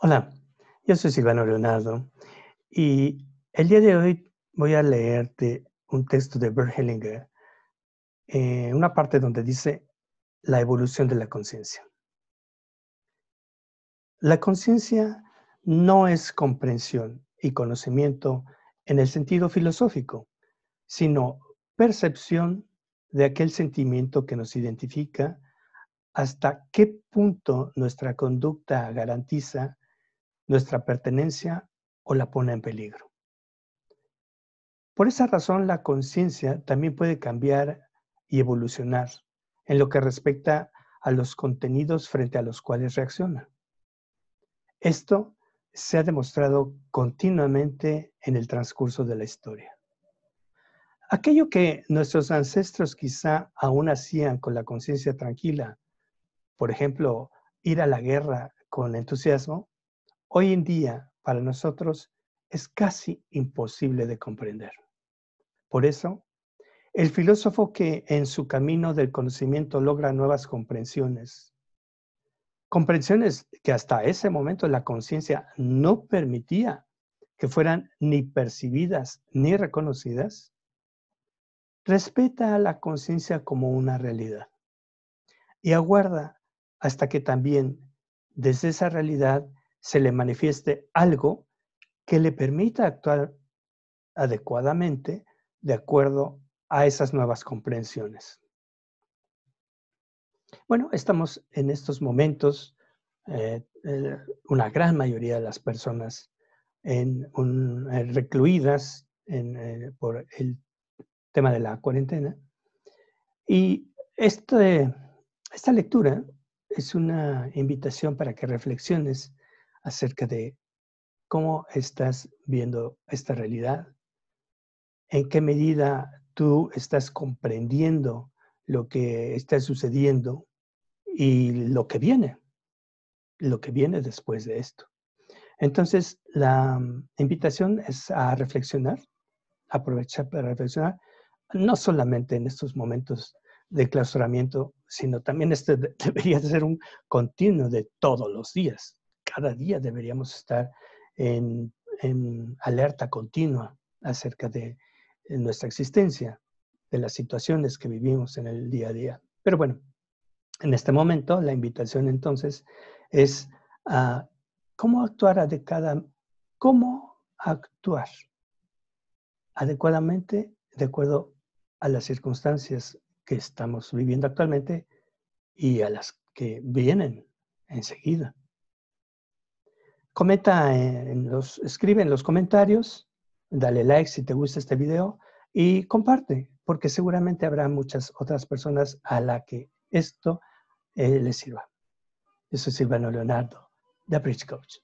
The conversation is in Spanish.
Hola, yo soy Silvano Leonardo y el día de hoy voy a leerte un texto de Bert Hellinger, eh, una parte donde dice la evolución de la conciencia. La conciencia no es comprensión y conocimiento en el sentido filosófico, sino percepción de aquel sentimiento que nos identifica hasta qué punto nuestra conducta garantiza nuestra pertenencia o la pone en peligro. Por esa razón, la conciencia también puede cambiar y evolucionar en lo que respecta a los contenidos frente a los cuales reacciona. Esto se ha demostrado continuamente en el transcurso de la historia. Aquello que nuestros ancestros quizá aún hacían con la conciencia tranquila, por ejemplo, ir a la guerra con entusiasmo, hoy en día para nosotros es casi imposible de comprender. Por eso, el filósofo que en su camino del conocimiento logra nuevas comprensiones, comprensiones que hasta ese momento la conciencia no permitía que fueran ni percibidas ni reconocidas, respeta a la conciencia como una realidad y aguarda hasta que también desde esa realidad se le manifieste algo que le permita actuar adecuadamente de acuerdo a esas nuevas comprensiones. Bueno, estamos en estos momentos, eh, eh, una gran mayoría de las personas eh, recluidas por el tema de la cuarentena. Y este, esta lectura es una invitación para que reflexiones acerca de cómo estás viendo esta realidad, en qué medida tú estás comprendiendo lo que está sucediendo y lo que viene, lo que viene después de esto. Entonces, la mm, invitación es a reflexionar, aprovechar para reflexionar, no solamente en estos momentos de clausuramiento, sino también este debería ser un continuo de todos los días cada día deberíamos estar en, alerta continua acerca de nuestra existencia, de las situaciones que vivimos en el día a día. Pero bueno, en este momento la invitación entonces es a cómo actuar adecuada, cómo actuar adecuadamente de acuerdo a las circunstancias que estamos viviendo actualmente y a las que vienen enseguida. Comenta en los, escribe en los comentarios, dale like si te gusta este video y comparte, porque seguramente habrá muchas otras personas a la que esto eh, les sirva. Yo soy Silvano Leonardo, The Bridge Coach.